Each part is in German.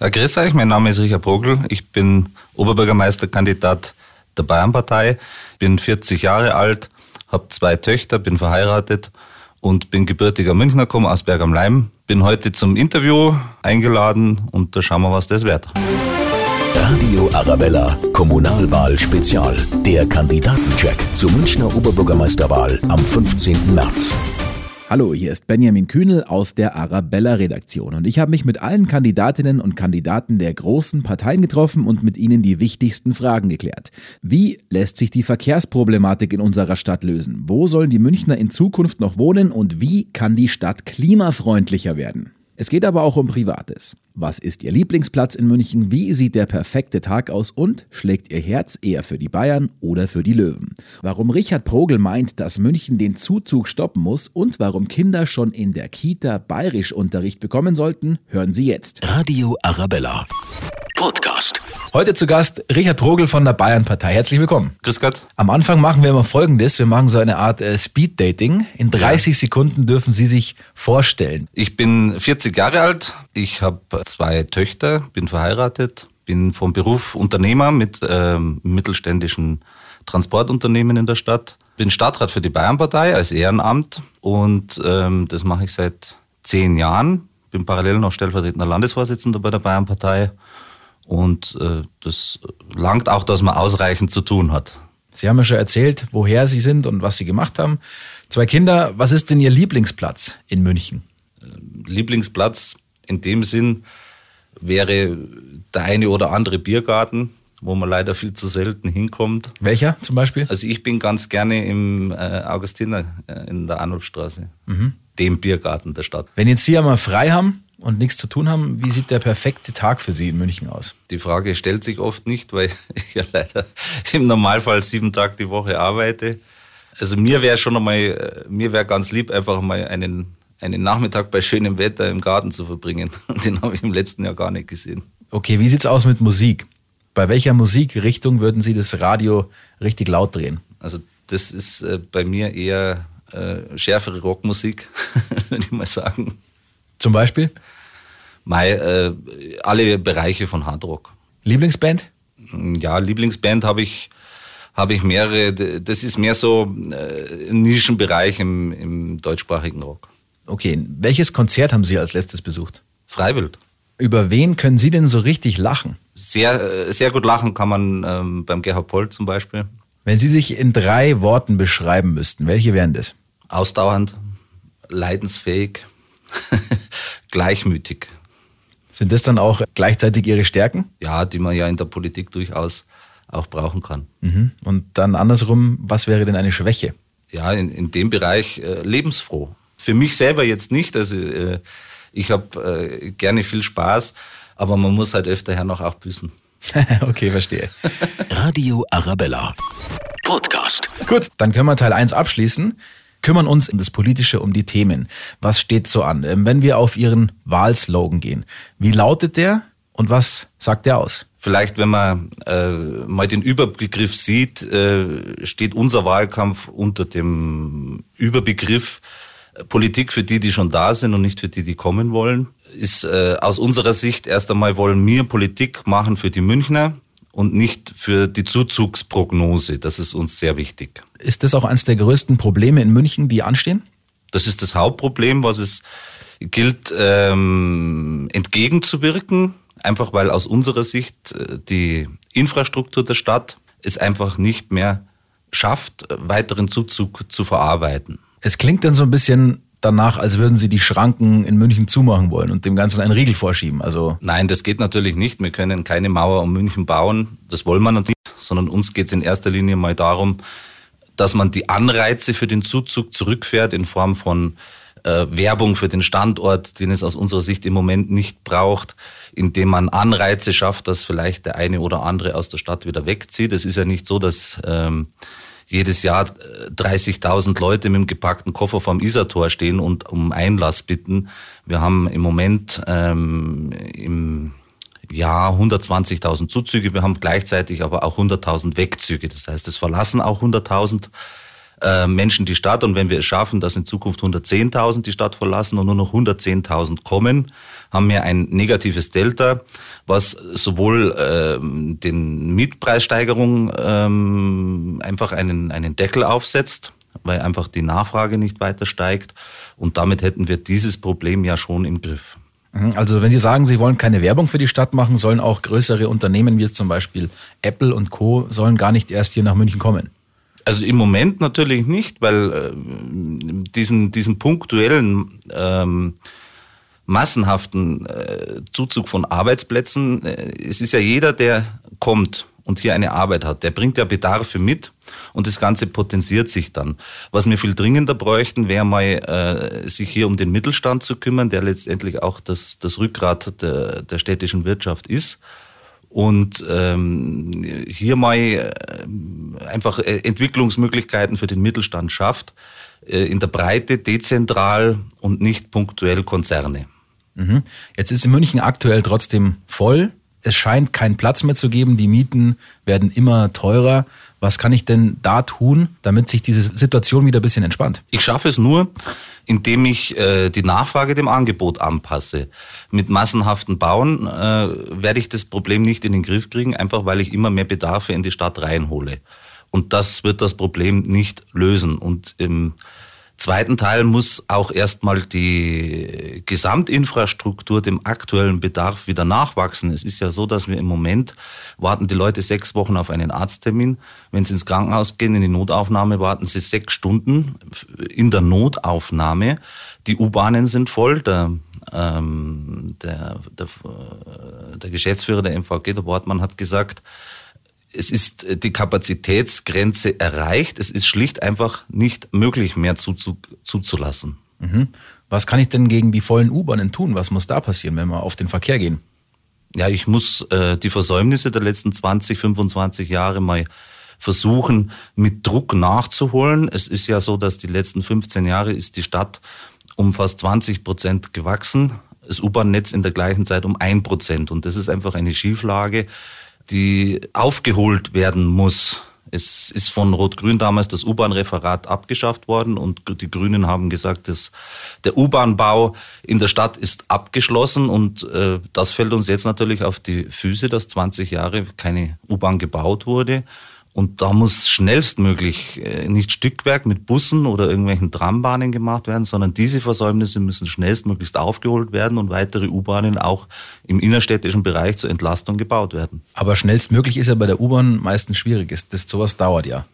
Ja, grüß euch, mein Name ist Richard Progl. Ich bin Oberbürgermeisterkandidat der Bayernpartei, bin 40 Jahre alt, habe zwei Töchter, bin verheiratet und bin gebürtiger Münchner, komme aus Berg am Leim. Bin heute zum Interview eingeladen und da schauen wir, was das wird. Radio Arabella, Kommunalwahl Spezial. Der Kandidatencheck zur Münchner Oberbürgermeisterwahl am 15. März. Hallo, hier ist Benjamin Kühnel aus der Arabella-Redaktion und ich habe mich mit allen Kandidatinnen und Kandidaten der großen Parteien getroffen und mit ihnen die wichtigsten Fragen geklärt. Wie lässt sich die Verkehrsproblematik in unserer Stadt lösen? Wo sollen die Münchner in Zukunft noch wohnen und wie kann die Stadt klimafreundlicher werden? Es geht aber auch um Privates. Was ist Ihr Lieblingsplatz in München? Wie sieht der perfekte Tag aus? Und schlägt Ihr Herz eher für die Bayern oder für die Löwen? Warum Richard Progel meint, dass München den Zuzug stoppen muss und warum Kinder schon in der Kita Bayerischunterricht bekommen sollten, hören Sie jetzt. Radio Arabella. Podcast. Heute zu Gast Richard Progel von der Bayernpartei. Herzlich willkommen. Grüß Gott. Am Anfang machen wir immer Folgendes. Wir machen so eine Art äh, Speed-Dating. In 30 Sekunden dürfen Sie sich vorstellen. Ich bin 40 Jahre alt, ich habe zwei Töchter, bin verheiratet, bin vom Beruf Unternehmer mit ähm, mittelständischen Transportunternehmen in der Stadt. Bin Stadtrat für die Bayernpartei als Ehrenamt und ähm, das mache ich seit zehn Jahren. Bin parallel noch stellvertretender Landesvorsitzender bei der Bayernpartei und äh, das langt auch, dass man ausreichend zu tun hat. Sie haben ja schon erzählt, woher Sie sind und was Sie gemacht haben. Zwei Kinder, was ist denn Ihr Lieblingsplatz in München? Lieblingsplatz in dem Sinn wäre der eine oder andere Biergarten, wo man leider viel zu selten hinkommt. Welcher zum Beispiel? Also ich bin ganz gerne im äh, Augustiner äh, in der Arnulfstraße, Mhm. dem Biergarten der Stadt. Wenn jetzt Sie einmal frei haben und nichts zu tun haben, wie sieht der perfekte Tag für Sie in München aus? Die Frage stellt sich oft nicht, weil ich ja leider im Normalfall sieben Tage die Woche arbeite. Also mir wäre schon einmal, äh, mir wäre ganz lieb, einfach mal einen, einen Nachmittag bei schönem Wetter im Garten zu verbringen. Den habe ich im letzten Jahr gar nicht gesehen. Okay, wie sieht's aus mit Musik? Bei welcher Musikrichtung würden Sie das Radio richtig laut drehen? Also das ist äh, bei mir eher äh, schärfere Rockmusik, würde ich mal sagen. Zum Beispiel? Mei, äh, alle Bereiche von Hardrock. Lieblingsband? Ja, Lieblingsband habe ich, habe ich mehrere. Das ist mehr so äh, ein Nischenbereich im, im deutschsprachigen Rock. Okay, welches Konzert haben Sie als letztes besucht? Freiwild. Über wen können Sie denn so richtig lachen? Sehr, äh, sehr gut lachen kann man ähm, beim Gerhard Poll zum Beispiel. Wenn Sie sich in drei Worten beschreiben müssten, welche wären das? Ausdauernd, leidensfähig, gleichmütig. Sind das dann auch gleichzeitig Ihre Stärken? Ja, die man ja in der Politik durchaus auch brauchen kann. Mhm. Und dann andersrum, was wäre denn eine Schwäche? ja, in, in dem Bereich äh, lebensfroh. Für mich selber jetzt nicht. Also äh, ich habe äh, gerne viel Spaß, aber man muss halt öfter her noch auch büßen. okay, verstehe. Radio Arabella. Podcast. Gut, dann können wir Teil 1 abschließen. Kümmern uns um das Politische, um die Themen. Was steht so an? Ähm, Wenn wir auf Ihren Wahlslogan gehen, wie lautet der und was sagt der aus? Vielleicht, wenn man äh, mal den Überbegriff sieht, äh, steht unser Wahlkampf unter dem Überbegriff äh, Politik für die, die schon da sind und nicht für die, die kommen wollen. Ist äh, aus unserer Sicht erst einmal wollen wir Politik machen für die Münchner und nicht für die Zuzugsprognose. Das ist uns sehr wichtig. Ist das auch eines der größten Probleme in München, die anstehen? Das ist das Hauptproblem, was es gilt ähm, entgegenzuwirken, einfach weil aus unserer Sicht äh, die Infrastruktur der Stadt es einfach nicht mehr schafft, weiteren Zuzug zu verarbeiten. Es klingt dann so ein bisschen danach, als würden Sie die Schranken in München zumachen wollen und dem Ganzen einen Riegel vorschieben. Also Nein, das geht natürlich nicht. Wir können keine Mauer um München bauen. Das wollen wir nicht, sondern uns geht es in erster Linie mal darum, dass man die Anreize für den Zuzug zurückfährt in Form von äh, Werbung für den Standort, den es aus unserer Sicht im Moment nicht braucht, indem man Anreize schafft, dass vielleicht der eine oder andere aus der Stadt wieder wegzieht. Es ist ja nicht so, dass ähm, jedes Jahr äh, 30.000 Leute mit dem gepackten Koffer vorm Isartor stehen und um Einlass bitten. Wir haben im Moment ähm, im Jahr 120.000 Zuzüge, wir haben gleichzeitig aber auch 100.000 Wegzüge. Das heißt, es verlassen auch 100.000 äh, Menschen die Stadt und wenn wir es schaffen, dass in Zukunft 110.000 die Stadt verlassen und nur noch 110.000 kommen, haben wir ein negatives Delta, was sowohl äh, den Mietpreissteigerungen ähm, einfach einen, einen Deckel aufsetzt, weil einfach die Nachfrage nicht weiter steigt und damit hätten wir dieses Problem ja schon im Griff. Mhm. Also wenn Sie sagen, Sie wollen keine Werbung für die Stadt machen, sollen auch größere Unternehmen wie zum Beispiel Apple und Co. sollen gar nicht erst hier nach München kommen. Also im Moment natürlich nicht, weil äh, diesen, diesen punktuellen ähm, massenhaften äh, Zuzug von Arbeitsplätzen, äh, es ist ja jeder, der kommt und hier eine Arbeit hat, der bringt ja Bedarfe mit und das Ganze potenziert sich dann. Was wir viel dringender bräuchten, wäre mal, äh, sich hier um den Mittelstand zu kümmern, der letztendlich auch das, das Rückgrat der, der städtischen Wirtschaft ist. Und ähm, hier mal äh, einfach äh, Entwicklungsmöglichkeiten für den Mittelstand schafft, äh, in der Breite, dezentral und nicht punktuell Konzerne. Mhm. Jetzt ist München aktuell trotzdem voll. Es scheint keinen Platz mehr zu geben. Die Mieten werden immer teurer. Was kann ich denn da tun, damit sich diese Situation wieder ein bisschen entspannt? Ich schaffe es nur, indem ich äh, die Nachfrage dem Angebot anpasse. Mit massenhaften Bauen äh, werde ich das Problem nicht in den Griff kriegen, einfach weil ich immer mehr Bedarfe in die Stadt reinhole. Und das wird das Problem nicht lösen. Und im zweiten Teil muss auch erstmal die Gesamtinfrastruktur dem aktuellen Bedarf wieder nachwachsen. Es ist ja so, dass wir im Moment warten die Leute sechs Wochen auf einen Arzttermin. Wenn sie ins Krankenhaus gehen, in die Notaufnahme, warten sie sechs Stunden in der Notaufnahme. Die U-Bahnen sind voll. Der, ähm, der, der, der Geschäftsführer der MVG, der Wortmann, hat gesagt, es ist äh, die Kapazitätsgrenze erreicht. Es ist schlicht einfach nicht möglich mehr Zuzug, zuzulassen. Mhm. Was kann ich denn gegen die vollen U-Bahnen tun? Was muss da passieren, wenn wir auf den Verkehr gehen? Ja, ich muss äh, die Versäumnisse der letzten 20, 25 Jahre mal versuchen, mit Druck nachzuholen. Es ist ja so, dass die letzten 15 Jahre ist die Stadt um fast 20 Prozent gewachsen. Das U-Bahn-Netz in der gleichen Zeit um ein Prozent. Und das ist einfach eine Schieflage, die aufgeholt werden muss. Es ist von Rot-Grün damals das U-Bahn-Referat abgeschafft worden und die Grünen haben gesagt, dass der U-Bahn-Bau in der Stadt ist abgeschlossen und äh, das fällt uns jetzt natürlich auf die Füße, dass 20 Jahre keine U-Bahn gebaut wurde. Und da muss schnellstmöglich äh, nicht Stückwerk mit Bussen oder irgendwelchen Trambahnen gemacht werden, sondern diese Versäumnisse müssen schnellstmöglichst aufgeholt werden und weitere U-Bahnen auch im innerstädtischen Bereich zur Entlastung gebaut werden. Aber schnellstmöglich ist ja bei der U-Bahn meistens schwierig. Das, sowas dauert ja.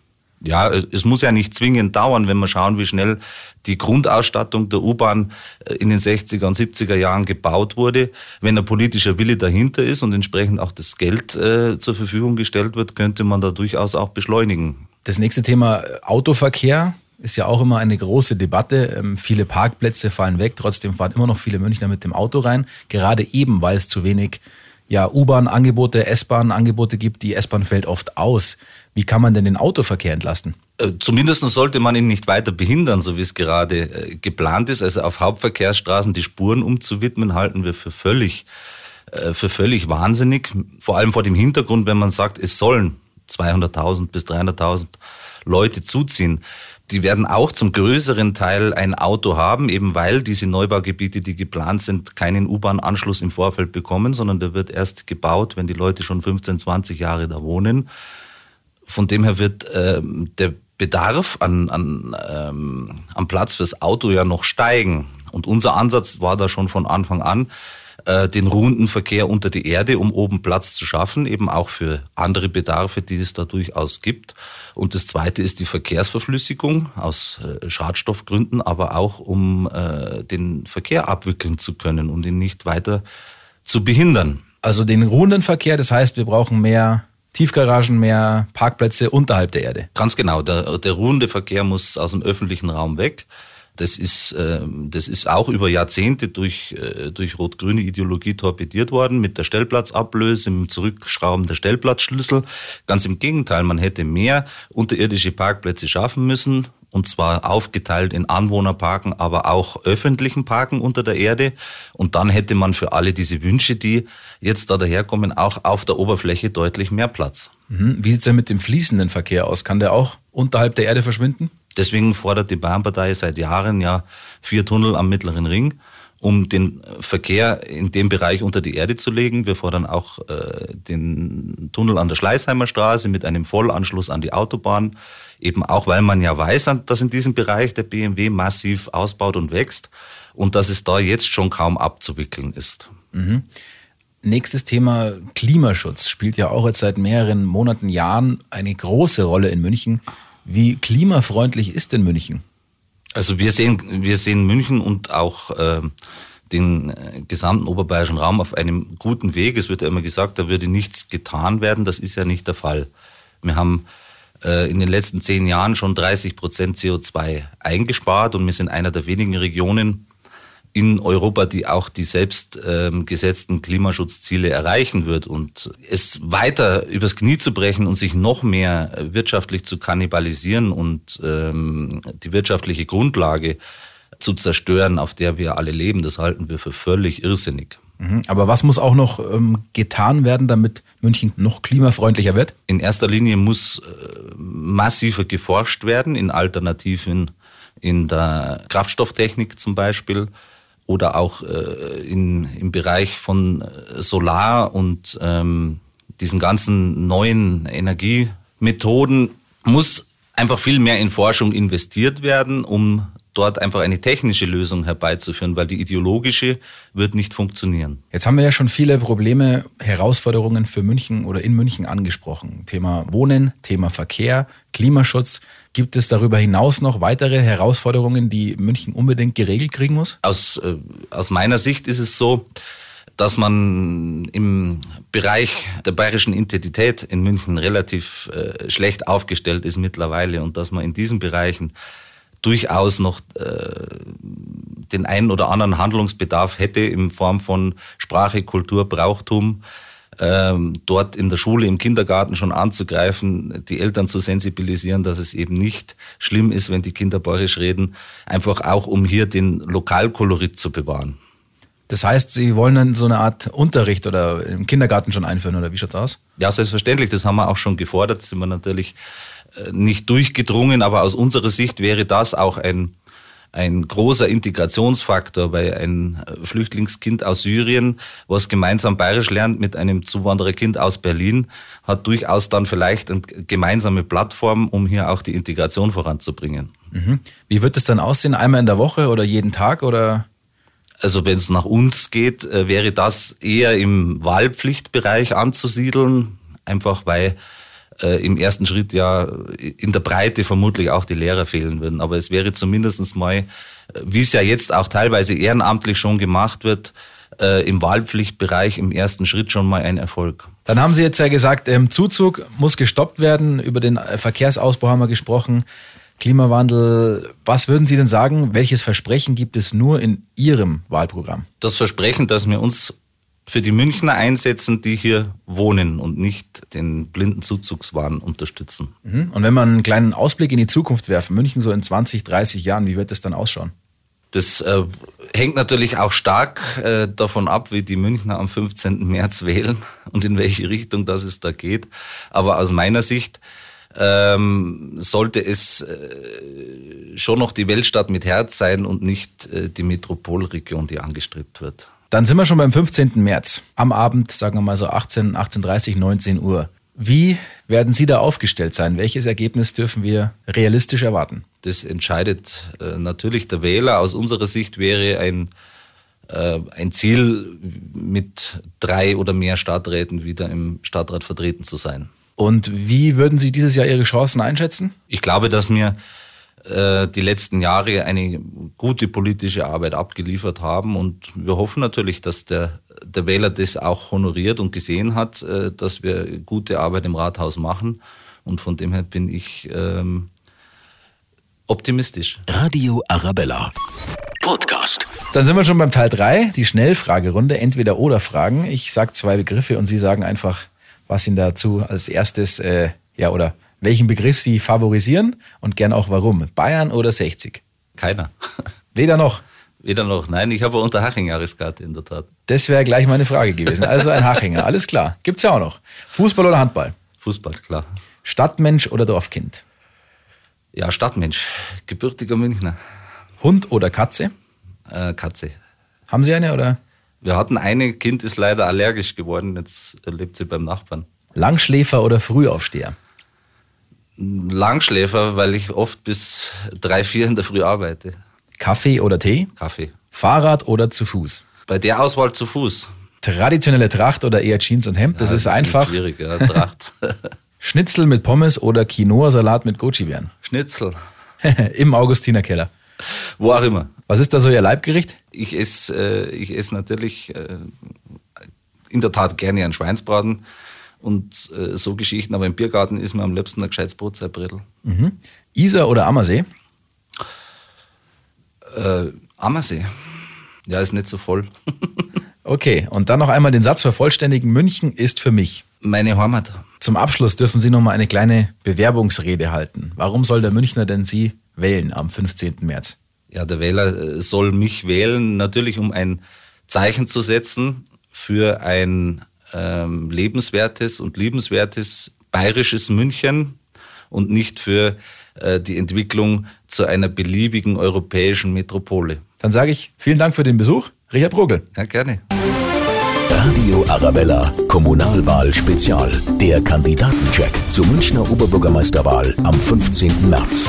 Ja, es muss ja nicht zwingend dauern, wenn wir schauen, wie schnell die Grundausstattung der U-Bahn äh, in den 60er und 70er Jahren gebaut wurde. Wenn ein politischer Wille dahinter ist und entsprechend auch das Geld äh, zur Verfügung gestellt wird, könnte man da durchaus auch beschleunigen. Das nächste Thema äh, Autoverkehr ist ja auch immer eine große Debatte. Ähm, viele Parkplätze fallen weg, trotzdem fahren immer noch viele Münchner mit dem Auto rein, gerade eben, weil es zu wenig ja, U-Bahn-Angebote, S-Bahn-Angebote gibt. Die S-Bahn fällt oft aus. Wie kann man denn den Autoverkehr entlasten? Äh, zumindest sollte man ihn nicht weiter behindern, so wie es gerade äh, geplant ist. Also auf Hauptverkehrsstraßen die Spuren umzuwidmen, halten wir für völlig, äh, für völlig wahnsinnig. Vor allem vor dem Hintergrund, wenn man sagt, es sollen 200.000 bis 300.000 Leute zuziehen die werden auch zum größeren Teil ein Auto haben, eben weil diese Neubaugebiete, die geplant sind, keinen U-Bahn-Anschluss im Vorfeld bekommen, sondern der wird erst gebaut, wenn die Leute schon 15, 20 Jahre da wohnen. Von dem her wird äh, der Bedarf an, an, ähm, am Platz fürs Auto ja noch steigen. Und unser Ansatz war da schon von Anfang an, äh, den ruhenden Verkehr unter die Erde, um oben Platz zu schaffen, eben auch für andere Bedarfe, die es da durchaus gibt. Und das Zweite ist die Verkehrsverflüssigung aus äh, Schadstoffgründen, aber auch um äh, den Verkehr abwickeln zu können und ihn nicht weiter zu behindern. Also den ruhenden Verkehr, das heißt, wir brauchen mehr Tiefgaragen, mehr Parkplätze unterhalb der Erde. Ganz genau. Der, der ruhende Verkehr muss aus dem öffentlichen Raum weg. Das ist, äh, das ist auch über Jahrzehnte durch, äh, durch rot-grüne Ideologie torpediert worden mit der Stellplatzablöse, im Zurückschrauben der Stellplatzschlüssel. Ganz im Gegenteil, man hätte mehr unterirdische Parkplätze schaffen müssen und zwar aufgeteilt in Anwohnerparken, aber auch öffentlichen Parken unter der Erde. Und dann hätte man für alle diese Wünsche, die jetzt da daherkommen, auch auf der Oberfläche deutlich mehr Platz. Mhm. Wie sieht es denn mit dem fließenden Verkehr aus? Kann der auch unterhalb der Erde verschwinden? Deswegen fordert die Bayernpartei seit Jahren ja vier Tunnel am Mittleren Ring, um den Verkehr in dem Bereich unter die Erde zu legen. Wir fordern auch äh, den Tunnel an der Schleißheimer Straße mit einem Vollanschluss an die Autobahn, eben auch weil man ja weiß, dass in diesem Bereich der BMW massiv ausbaut und wächst und dass es da jetzt schon kaum abzuwickeln ist. Mhm. Nächstes Thema Klimaschutz spielt ja auch jetzt seit mehreren Monaten, Jahren eine große Rolle in München. Wie klimafreundlich ist denn München? Also wir sehen, wir sehen München und auch äh, den äh, gesamten oberbayerischen Raum auf einem guten Weg. Es wird ja immer gesagt, da würde nichts getan werden. Das ist ja nicht der Fall. Wir haben äh, in den letzten zehn Jahren schon 30 Prozent CO2 eingespart und wir sind einer der wenigen Regionen, in Europa, die auch die selbst ähm, gesetzten Klimaschutzziele erreichen wird. Und es weiter übers Knie zu brechen und sich noch mehr wirtschaftlich zu kannibalisieren und ähm, die wirtschaftliche Grundlage zu zerstören, auf der wir alle leben, das halten wir für völlig irrsinnig. Mhm. Aber was muss auch noch ähm, getan werden, damit München noch klimafreundlicher wird? In erster Linie muss äh, massiver geforscht werden in Alternativen in der Kraftstofftechnik zum Beispiel oder auch äh, in, im Bereich von äh, Solar und ähm, diesen ganzen neuen Energiemethoden muss einfach viel mehr in Forschung investiert werden, um dort einfach eine technische Lösung herbeizuführen, weil die ideologische wird nicht funktionieren. Jetzt haben wir ja schon viele Probleme, Herausforderungen für München oder in München angesprochen. Thema Wohnen, Thema Verkehr, Klimaschutz. Gibt es darüber hinaus noch weitere Herausforderungen, die München unbedingt geregelt kriegen muss? Aus, äh, aus meiner Sicht ist es so, dass man im Bereich der bayerischen Identität in München relativ äh, schlecht aufgestellt ist mittlerweile und dass man in diesen Bereichen durchaus noch äh, den einen oder anderen Handlungsbedarf hätte in Form von Sprache, Kultur, Brauchtum, ähm, dort in der Schule, im Kindergarten schon anzugreifen, die Eltern zu sensibilisieren, dass es eben nicht schlimm ist, wenn die Kinder bayerisch reden, einfach auch um hier den Lokalkolorit zu bewahren. Das heißt, Sie wollen dann so eine Art Unterricht oder im Kindergarten schon einführen oder wie schaut's aus? Ja, selbstverständlich. Das haben wir auch schon gefordert. Sind wir natürlich äh, nicht durchgedrungen, aber aus unserer Sicht wäre das auch ein ein großer Integrationsfaktor, weil ein Flüchtlingskind aus Syrien, was gemeinsam bayerisch lernt mit einem Zuwandererkind aus Berlin, hat durchaus dann vielleicht eine gemeinsame Plattform, um hier auch die Integration voranzubringen. Mhm. Wie wird es dann aussehen? Einmal in der Woche oder jeden Tag oder? Also wenn es nach uns geht, äh, wäre das eher im Wahlpflichtbereich anzusiedeln, einfach weil äh, im ersten Schritt ja in der Breite vermutlich auch die Lehrer fehlen würden. Aber es wäre zumindest mal, äh, wie es ja jetzt auch teilweise ehrenamtlich schon gemacht wird, äh, im Wahlpflichtbereich im ersten Schritt schon mal ein Erfolg. Dann haben Sie jetzt ja gesagt, ähm, Zuzug muss gestoppt werden. Über den Verkehrsausbau haben wir gesprochen. Klimawandel. Was würden Sie denn sagen? Welches Versprechen gibt es nur in Ihrem Wahlprogramm? Das Versprechen, dass wir uns für die Münchner einsetzen, die hier wohnen und nicht den blinden Zuzugswahn unterstützen. Mhm. Und wenn man einen kleinen Ausblick in die Zukunft werfen, München so in 20, 30 Jahren, wie wird das dann ausschauen? Das äh, hängt natürlich auch stark äh, davon ab, wie die Münchner am 15. März wählen und in welche Richtung das es da geht. Aber aus meiner Sicht ähm, sollte es äh, schon noch die Weltstadt mit Herz sein und nicht äh, die Metropolregion, die angestrebt wird. Dann sind wir schon beim 15. März. Am Abend, sagen wir mal so 18, 18.30, 19 Uhr. Wie werden Sie da aufgestellt sein? Welches Ergebnis dürfen wir realistisch erwarten? Das entscheidet äh, natürlich der Wähler. Aus unserer Sicht wäre ein, äh, ein Ziel, mit drei oder mehr Stadträten wieder im Stadtrat vertreten zu sein. Und wie würden Sie dieses Jahr Ihre Chancen einschätzen? Ich glaube, dass wir äh, die letzten Jahre eine gute politische Arbeit abgeliefert haben. Und wir hoffen natürlich, dass der, der Wähler das auch honoriert und gesehen hat, äh, dass wir gute Arbeit im Rathaus machen. Und von dem her bin ich ähm, optimistisch. Radio Arabella. Podcast. Dann sind wir schon beim Teil 3, die Schnellfragerunde, entweder oder Fragen. Ich sage zwei Begriffe und Sie sagen einfach, was Ihnen dazu als erstes, äh, ja, oder welchen Begriff Sie favorisieren und gern auch warum. Bayern oder 60? Keiner. Weder noch. Weder noch. Nein, ich habe unter Haching Jahreskarte in der Tat. Das wäre gleich meine Frage gewesen. Also ein Hachinger, alles klar. Gibt es ja auch noch. Fußball oder Handball? Fußball, klar. Stadtmensch oder Dorfkind? Ja, Stadtmensch, gebürtiger Münchner. Hund oder Katze? Äh, Katze. Haben Sie eine oder? Wir hatten eine Kind, ist leider allergisch geworden, jetzt lebt sie beim Nachbarn. Langschläfer oder Frühaufsteher? Langschläfer, weil ich oft bis drei, vier in der Früh arbeite. Kaffee oder Tee? Kaffee. Fahrrad oder zu Fuß? Bei der Auswahl zu Fuß. Traditionelle Tracht oder eher Jeans und Hemd? Das Ja, ist einfach. schwierig, ja, Tracht. Schnitzel mit Pommes oder Quinoa-Salat mit Goji-Beeren? Schnitzel. Im Augustinerkeller. Wo auch immer. Was ist da so Ihr Leibgericht? Ich esse, äh, ich esse natürlich äh, in der Tat gerne einen Schweinsbraten und äh, so Geschichten, aber im Biergarten ist mir am liebsten ein gescheites Brotzeibbrettel. Isar oder Ammersee? Äh, Ammersee. Ja, ist nicht so voll. Okay, und dann noch einmal den Satz vervollständigen. München ist für mich. Meine Heimat. Zum Abschluss dürfen Sie noch mal eine kleine Bewerbungsrede halten. Warum soll der Münchner denn Sie wählen am 15. März? Ja, der Wähler äh, soll mich wählen, natürlich um ein Zeichen zu setzen für ein ähm, lebenswertes und liebenswertes bayerisches München und nicht für äh, die Entwicklung zu einer beliebigen europäischen Metropole. Dann sage ich vielen Dank für den Besuch. Richard Brogel. Ja, gerne. Radio Arabella, Kommunalwahl Spezial. Der Kandidatencheck zur Münchner Oberbürgermeisterwahl am 15. März.